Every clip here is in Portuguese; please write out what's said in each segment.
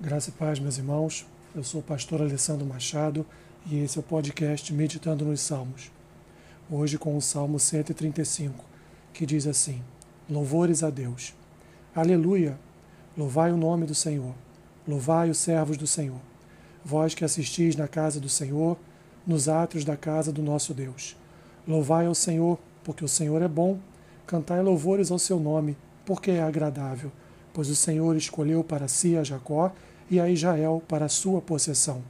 Graça e paz, meus irmãos. Eu sou o pastor Alessandro Machado e esse é o podcast Meditando nos Salmos. Hoje com o Salmo 135, que diz assim: Louvores a Deus. Aleluia! Louvai o nome do Senhor. Louvai os servos do Senhor. Vós que assistis na casa do Senhor, nos átrios da casa do nosso Deus. Louvai ao Senhor, porque o Senhor é bom. Cantai louvores ao seu nome, porque é agradável pois o Senhor escolheu para si a Jacó e a Israel para sua possessão.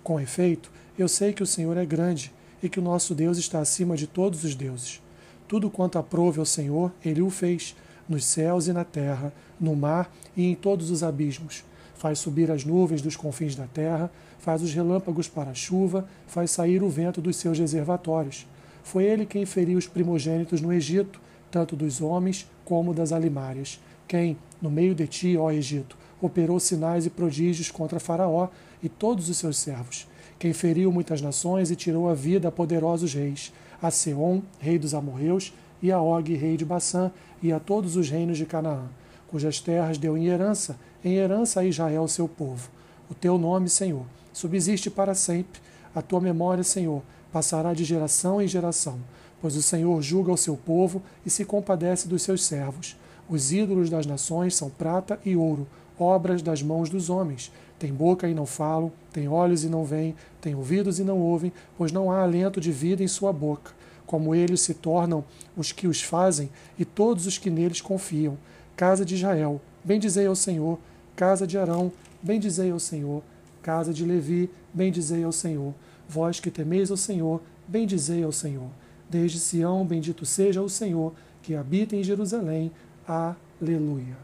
Com efeito, eu sei que o Senhor é grande e que o nosso Deus está acima de todos os deuses. Tudo quanto aprove ao Senhor, ele o fez, nos céus e na terra, no mar e em todos os abismos. Faz subir as nuvens dos confins da terra, faz os relâmpagos para a chuva, faz sair o vento dos seus reservatórios. Foi ele quem feriu os primogênitos no Egito, tanto dos homens como das alimárias quem, no meio de ti, ó Egito, operou sinais e prodígios contra Faraó e todos os seus servos, quem feriu muitas nações e tirou a vida a poderosos reis, a Seom, rei dos amorreus, e a Og, rei de Baçã, e a todos os reinos de Canaã, cujas terras deu em herança, em herança a Israel, seu povo. O teu nome, Senhor, subsiste para sempre. A tua memória, Senhor, passará de geração em geração, pois o Senhor julga o seu povo e se compadece dos seus servos. Os ídolos das nações são prata e ouro, obras das mãos dos homens. Tem boca e não falam, tem olhos e não veem, tem ouvidos e não ouvem, pois não há alento de vida em sua boca. Como eles se tornam os que os fazem e todos os que neles confiam. Casa de Israel, bendizei ao Senhor. Casa de Arão, bendizei ao Senhor. Casa de Levi, bendizei ao Senhor. Vós que temeis ao Senhor, bendizei ao Senhor. Desde Sião, bendito seja o Senhor, que habita em Jerusalém. Aleluia.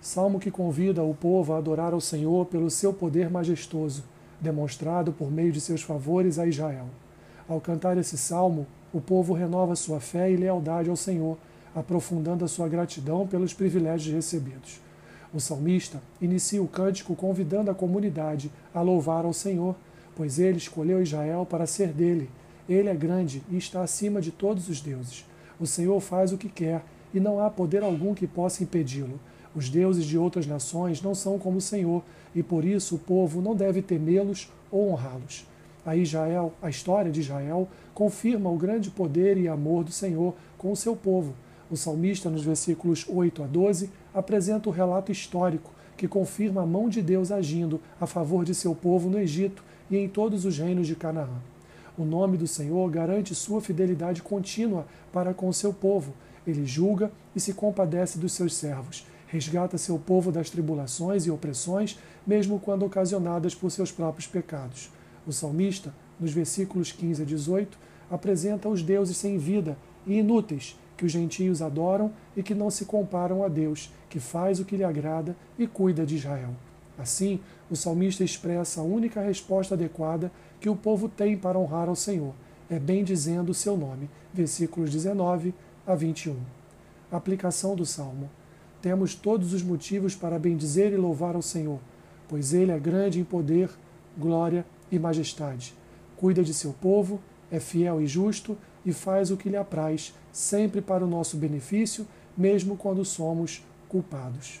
Salmo que convida o povo a adorar ao Senhor pelo seu poder majestoso, demonstrado por meio de seus favores a Israel. Ao cantar esse salmo, o povo renova sua fé e lealdade ao Senhor, aprofundando a sua gratidão pelos privilégios recebidos. O salmista inicia o cântico convidando a comunidade a louvar ao Senhor, pois ele escolheu Israel para ser dele. Ele é grande e está acima de todos os deuses. O Senhor faz o que quer e não há poder algum que possa impedi-lo. Os deuses de outras nações não são como o Senhor e por isso o povo não deve temê-los ou honrá-los. A Israel, a história de Israel confirma o grande poder e amor do Senhor com o seu povo. O salmista, nos versículos 8 a 12, apresenta o relato histórico que confirma a mão de Deus agindo a favor de seu povo no Egito e em todos os reinos de Canaã. O nome do Senhor garante sua fidelidade contínua para com seu povo. Ele julga e se compadece dos seus servos. Resgata seu povo das tribulações e opressões, mesmo quando ocasionadas por seus próprios pecados. O salmista, nos versículos 15 a 18, apresenta os deuses sem vida e inúteis que os gentios adoram e que não se comparam a Deus, que faz o que lhe agrada e cuida de Israel. Assim, o salmista expressa a única resposta adequada que o povo tem para honrar ao Senhor, é bem dizendo o seu nome. Versículos 19 a 21. Aplicação do salmo. Temos todos os motivos para bendizer e louvar ao Senhor, pois ele é grande em poder, glória e majestade. Cuida de seu povo, é fiel e justo e faz o que lhe apraz, sempre para o nosso benefício, mesmo quando somos culpados.